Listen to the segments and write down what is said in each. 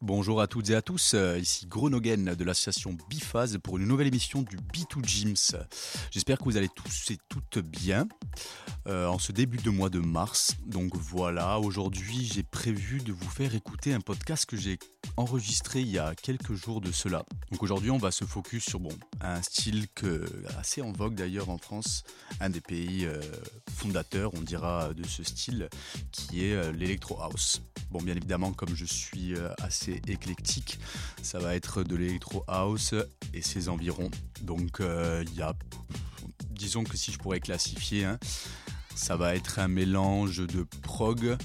Bonjour à toutes et à tous, euh, ici Gronogen de l'association Bifaz pour une nouvelle émission du B2 Gyms. J'espère que vous allez tous et toutes bien euh, en ce début de mois de mars. Donc voilà, aujourd'hui j'ai prévu de vous faire écouter un podcast que j'ai enregistré il y a quelques jours de cela. Donc aujourd'hui on va se focus sur bon, un style que, assez en vogue d'ailleurs en France, un des pays euh, fondateurs on dira de ce style qui est l'électro house. Bon bien évidemment comme je suis assez éclectique. Ça va être de l'électro house et ses environs. Donc euh, il y a, disons que si je pourrais classifier, hein, ça va être un mélange de prog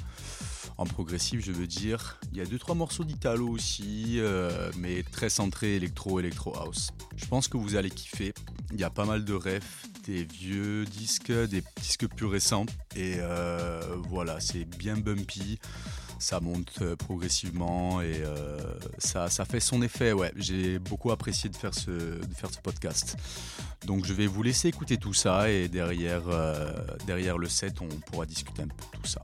en progressif, je veux dire. Il y a deux trois morceaux d'italo aussi, euh, mais très centré électro électro house. Je pense que vous allez kiffer. Il y a pas mal de refs, des vieux disques, des disques plus récents, et euh, voilà, c'est bien bumpy ça monte euh, progressivement et euh, ça, fait son effet. Ouais, j'ai beaucoup apprécié de faire ce, de faire ce podcast. Donc je vais vous laisser écouter tout ça et derrière, euh, derrière le set, on pourra discuter un peu de tout ça.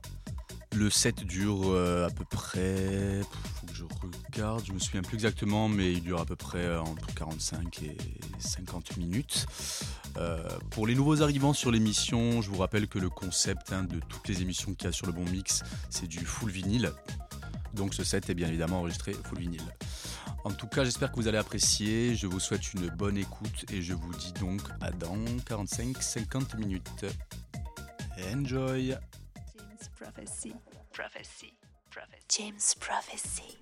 Le set dure à peu près, faut que je regarde, je me souviens plus exactement, mais il dure à peu près entre 45 et 50 minutes. Euh, pour les nouveaux arrivants sur l'émission, je vous rappelle que le concept hein, de toutes les émissions qu'il y a sur le Bon Mix, c'est du full vinyle. Donc ce set est bien évidemment enregistré full vinyle. En tout cas, j'espère que vous allez apprécier. Je vous souhaite une bonne écoute et je vous dis donc à dans 45-50 minutes. Enjoy! Prophecy. Prophecy. James Prophecy.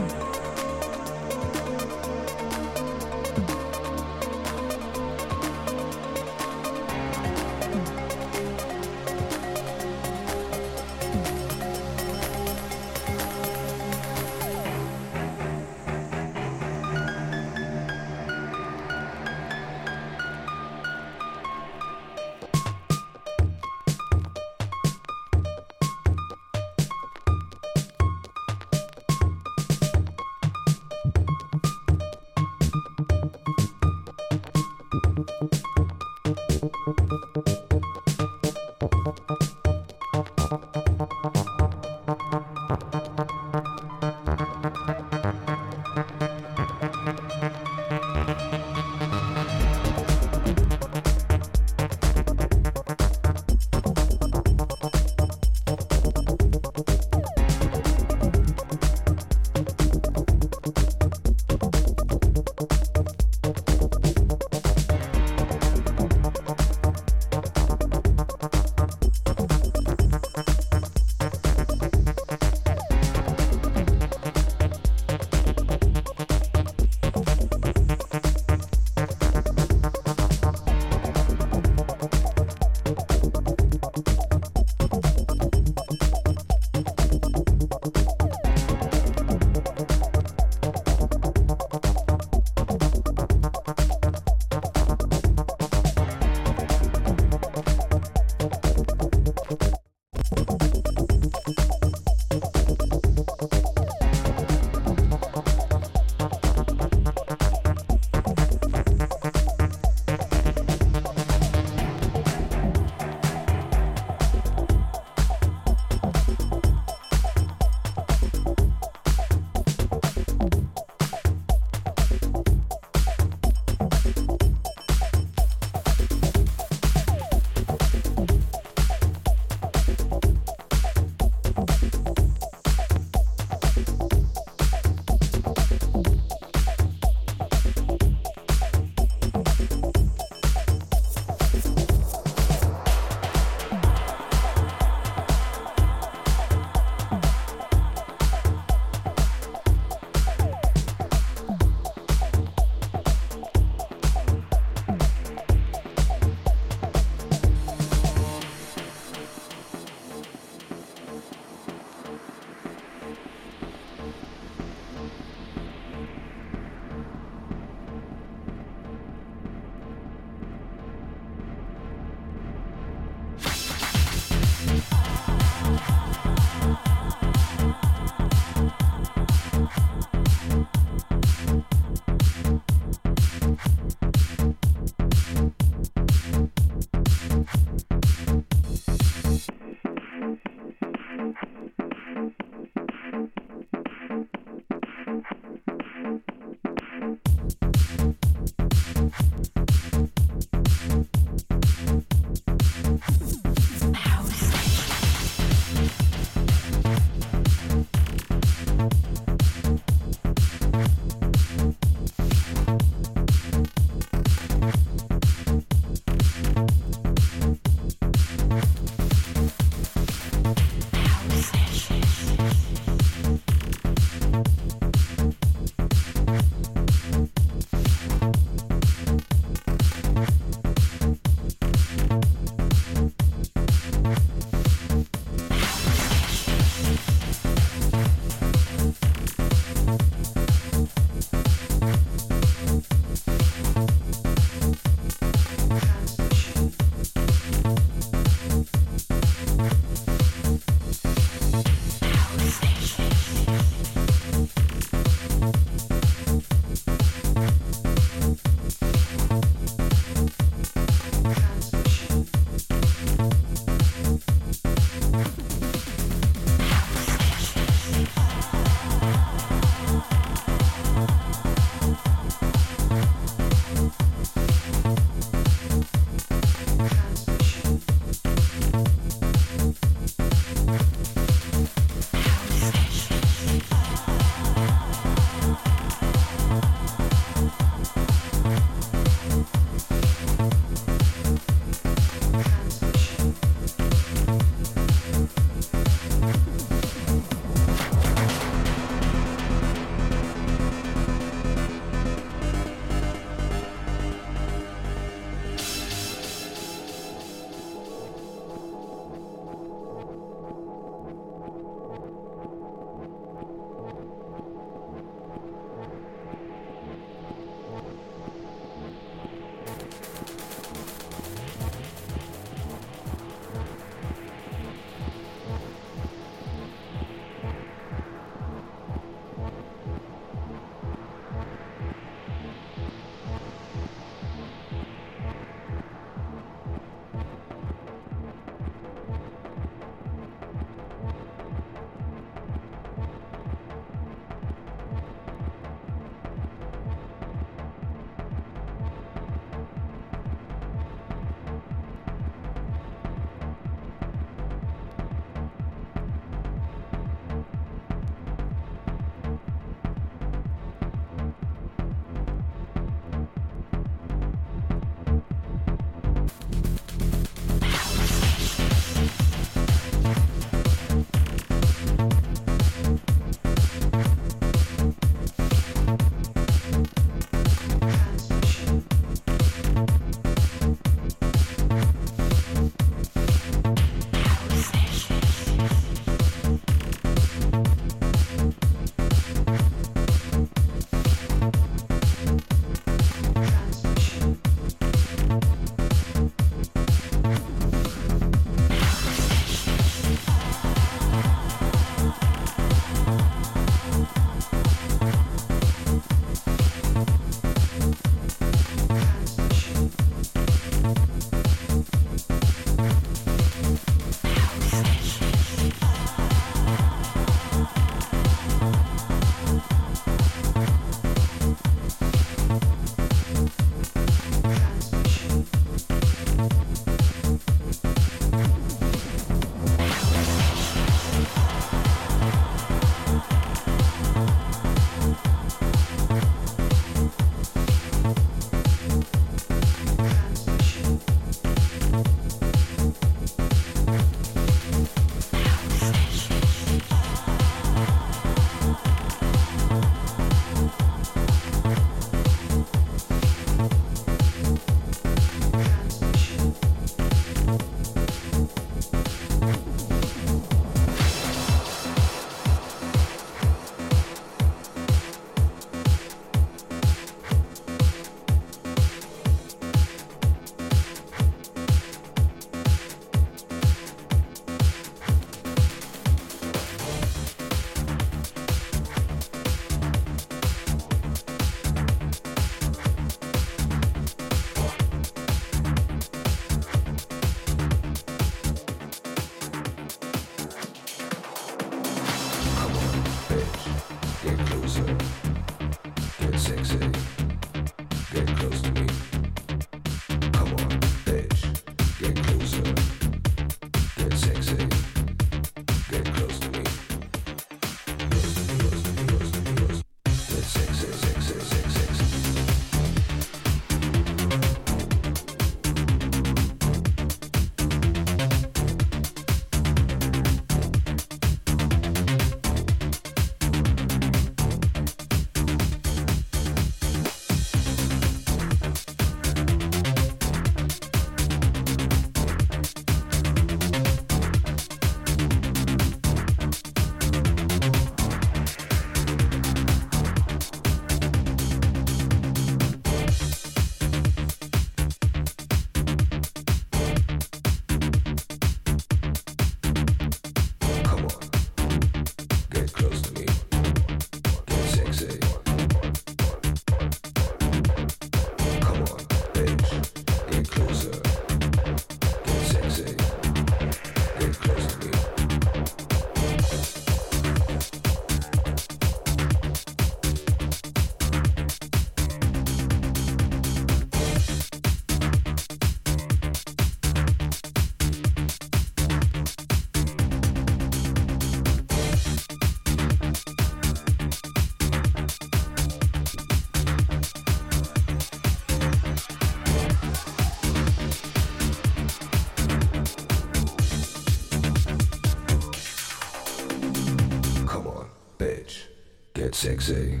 Sexy.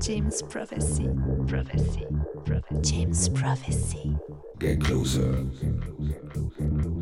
James Prophecy. Prophecy. Prophecy. James Prophecy. Get closer. Prophecy.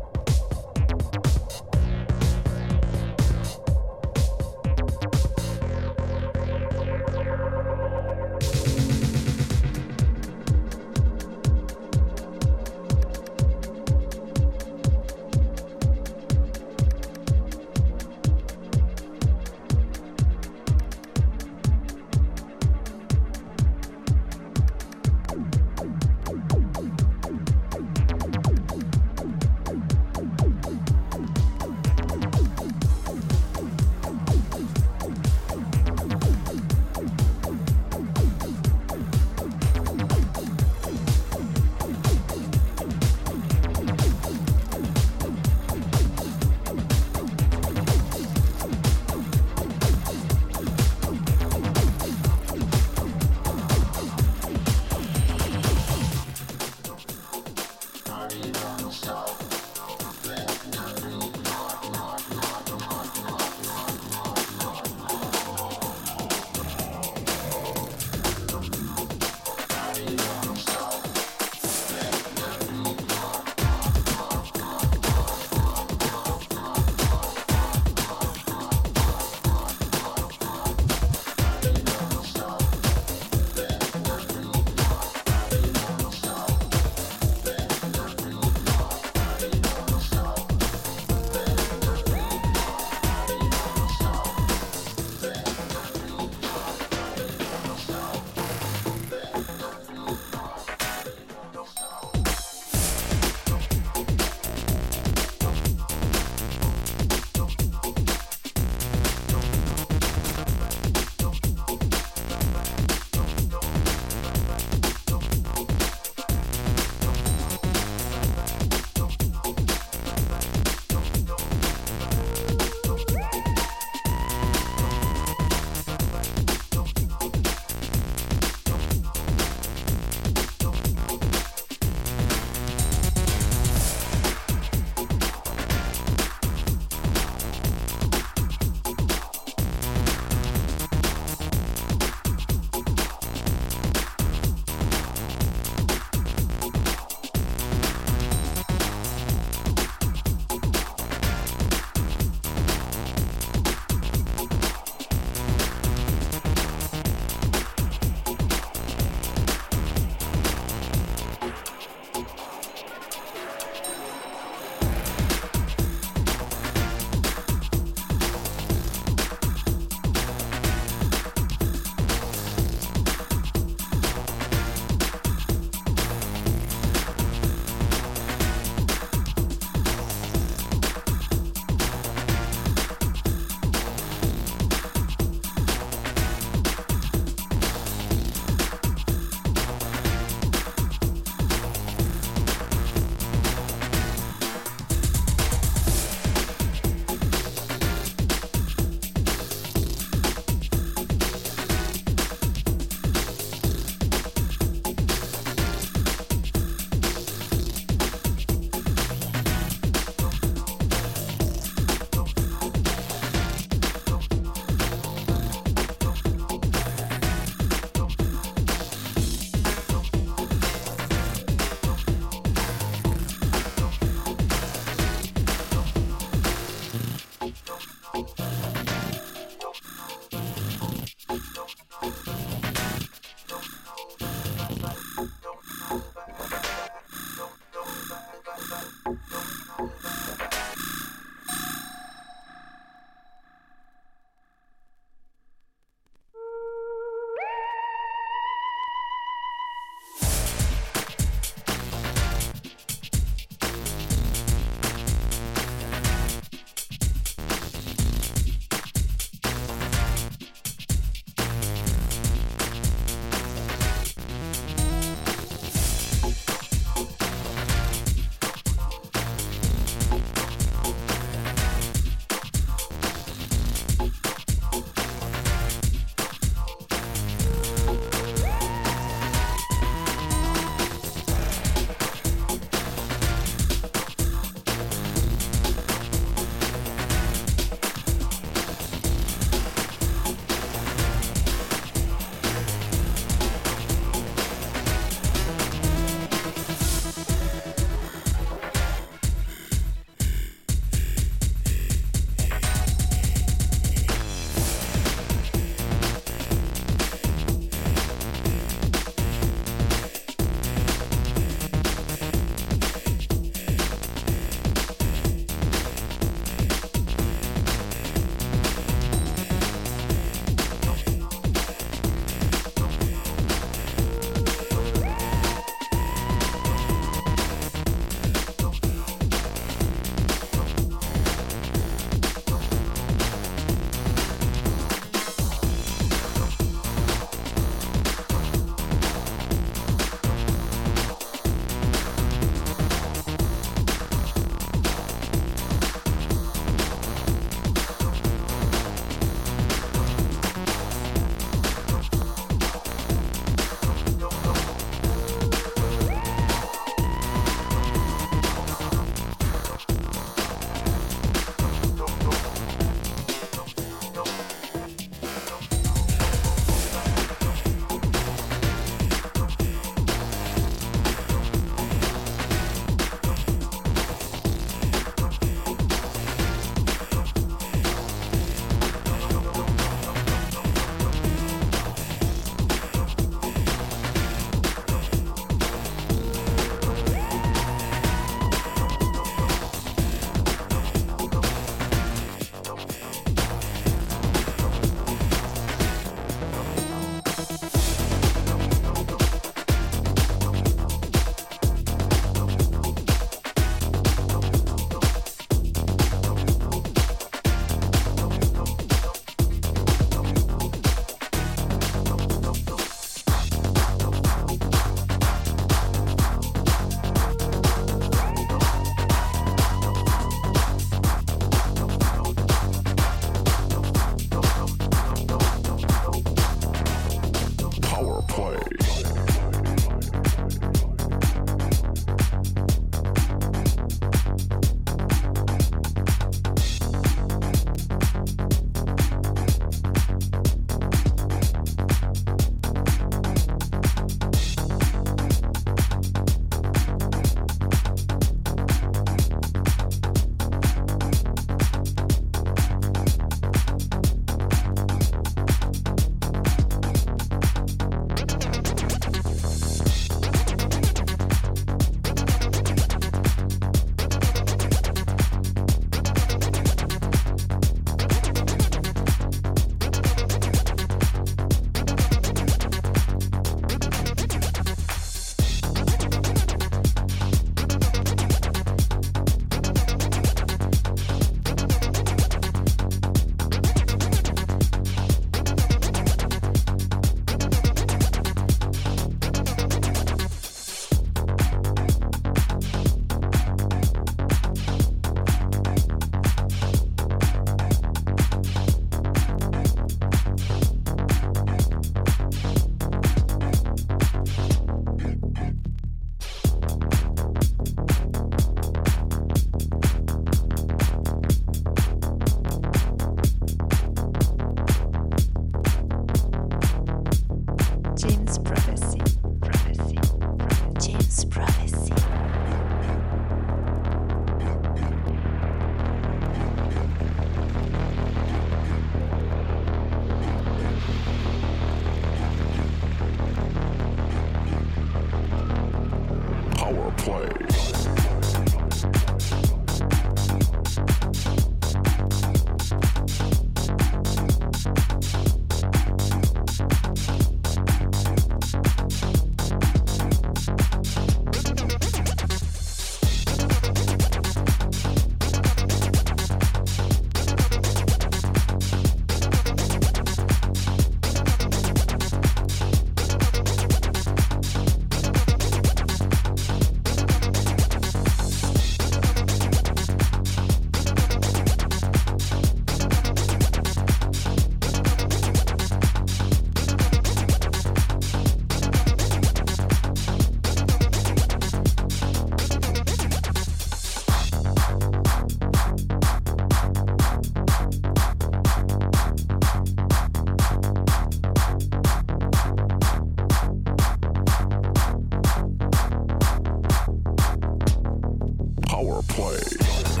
Power Play.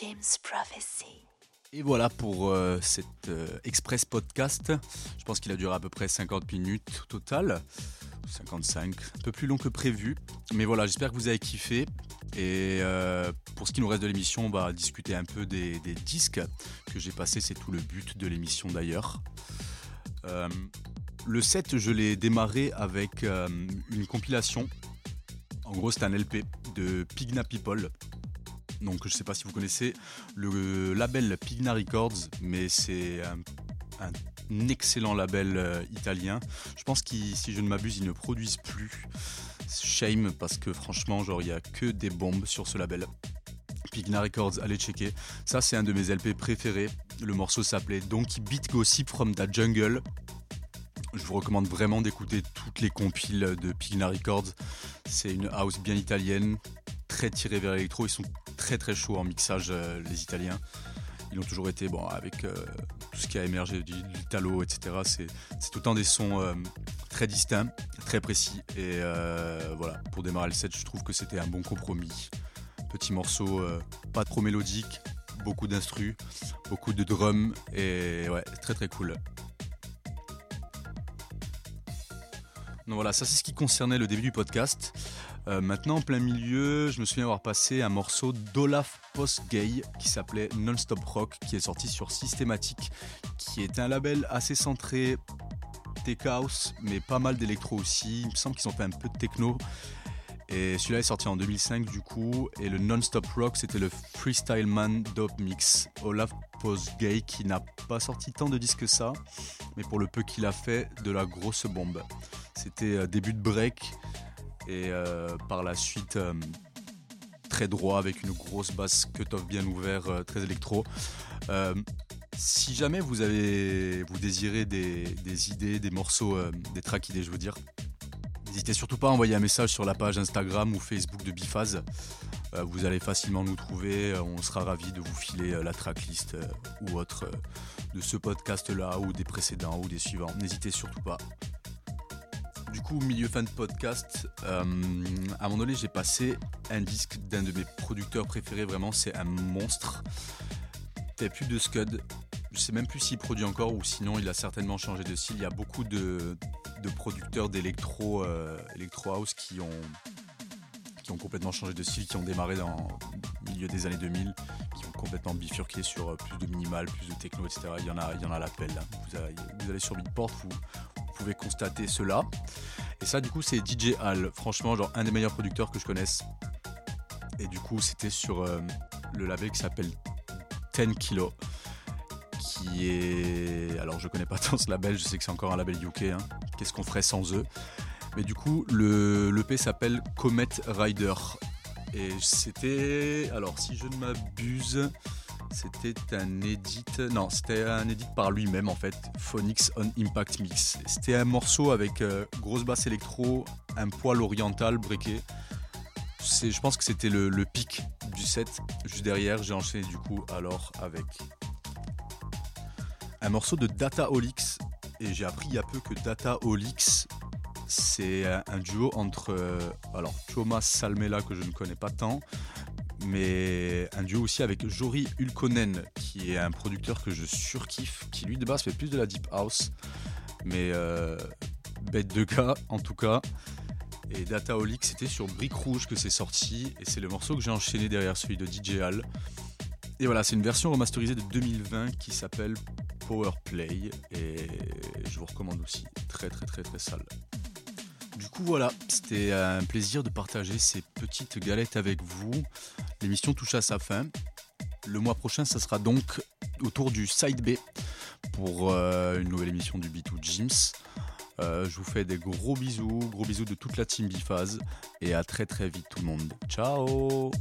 James Prophecy. Et voilà pour euh, cet euh, express podcast. Je pense qu'il a duré à peu près 50 minutes au total. 55, un peu plus long que prévu. Mais voilà, j'espère que vous avez kiffé. Et euh, pour ce qui nous reste de l'émission, on va discuter un peu des, des disques que j'ai passés. C'est tout le but de l'émission d'ailleurs. Le set, je l'ai démarré avec une compilation. En gros, c'est un LP de Pigna People. Donc, je ne sais pas si vous connaissez le label Pigna Records, mais c'est un, excellent label euh, italien. Je pense qu'ils, si je ne m'abuse, ils ne produisent plus. Shame, parce que franchement, genre, il n'y a que des bombes sur ce label. Pigna Records, allez checker. Ça, c'est un de mes LP préférés. Le morceau s'appelait Donkey Beat Gossip from the Jungle. Je vous recommande vraiment d'écouter toutes les compiles de Pigna Records. C'est une house bien italienne, très tirée vers l'électro. Ils sont très très chauds en mixage, euh, les Italiens. Ils ont toujours été, bon, avec euh, tout ce qui a émergé du l'Italo, etc. C'est c'est temps des sons euh, très distincts, très précis. Et voilà, pour démarrer le set, je trouve que c'était un bon compromis. Petit morceau pas trop mélodique, beaucoup d'instrus, beaucoup de drums, et ouais, très très cool. Donc voilà, ça c'est ce qui concernait le début du podcast. Euh, maintenant, en plein milieu, je me souviens avoir passé un morceau d'Olaf Postgay qui s'appelait Non-Stop Rock, qui est sorti sur Systematic, qui est un label assez centré tech house, mais pas mal d'électro aussi. Il me semble qu'ils ont fait un peu de techno. Et celui-là est sorti en 2005 du coup. Et le Non-Stop Rock, c'était le Freestyle Man Dope Mix. Olaf Postgay qui n'a pas sorti tant de disques que ça, mais pour le peu qu'il a fait, de la grosse bombe. C'était euh, début de break et euh, par la suite euh, très droit avec une grosse basse cut-off bien ouvert, euh, très électro. Si jamais vous avez, vous désirez des, des idées, des morceaux, des tracks idées, je veux dire, n'hésitez surtout pas à envoyer un message sur la page Instagram ou Facebook de Biphase. Vous allez facilement nous trouver. On sera ravis de vous filer la tracklist ou autre de ce podcast-là ou des précédents ou des suivants. N'hésitez surtout pas. Du coup, milieu fin de podcast, euh, à moment donné, j'ai passé un disque d'un de mes producteurs préférés, vraiment, c'est un monstre. Fait plus de Scud. Je sais même plus s'il produit encore ou sinon il a certainement changé de style. Il y a beaucoup de, producteurs d'électro euh, qui ont, complètement changé de style, qui ont démarré dans le milieu des années 2000, qui ont complètement bifurqué sur euh, plus de minimal, plus de techno, etc. Il y en a, il y en a à l'appel. Vous, allez- sur Beatport, vous pouvez constater cela. Et ça, du coup, c'est DJ Al. Franchement, genre un des meilleurs producteurs que je connaisse. Et du coup, c'était sur euh, le label qui s'appelle 10 Kilo. Qui est. Alors, je connais pas tant ce label, je sais que c'est encore un label UK. hein. Qu'est-ce qu'on ferait sans eux? Mais du coup, le l'EP s'appelle Comet Rider. Et c'était. Alors, si je ne m'abuse. C'était un edit, non, c'était un edit par lui-même en fait, Phonics on Impact Mix. C'était un morceau avec euh, grosse basse électro, un poil oriental. C'est, je pense que c'était le, pic du set. Juste derrière, j'ai enchaîné du coup alors avec un morceau de Data Olix. Et j'ai appris il y a peu que Data Olix, c'est un, un duo entre euh, alors Thomas Salmela que je ne connais pas tant, mais un duo aussi avec Jori Ulkonen, qui est un producteur que je surkiffe, qui lui de base fait plus de la deep house, mais euh, bête de gars en tout cas. Et Data Olix, c'était sur Brique Rouge que c'est sorti, et c'est le morceau que j'ai enchaîné derrière celui de DJ Al. Et voilà, c'est une version remasterisée de 2020 qui s'appelle Power Play, et je vous recommande aussi, très très très très sale. Du coup voilà, c'était un plaisir de partager ces petites galettes avec vous. L'émission touche à sa fin. Le mois prochain, ça sera donc autour du Side B pour euh, une nouvelle émission du B2 Gyms. Euh, je vous fais des gros bisous, gros bisous de toute la team Biphase et à très très vite tout le monde. Ciao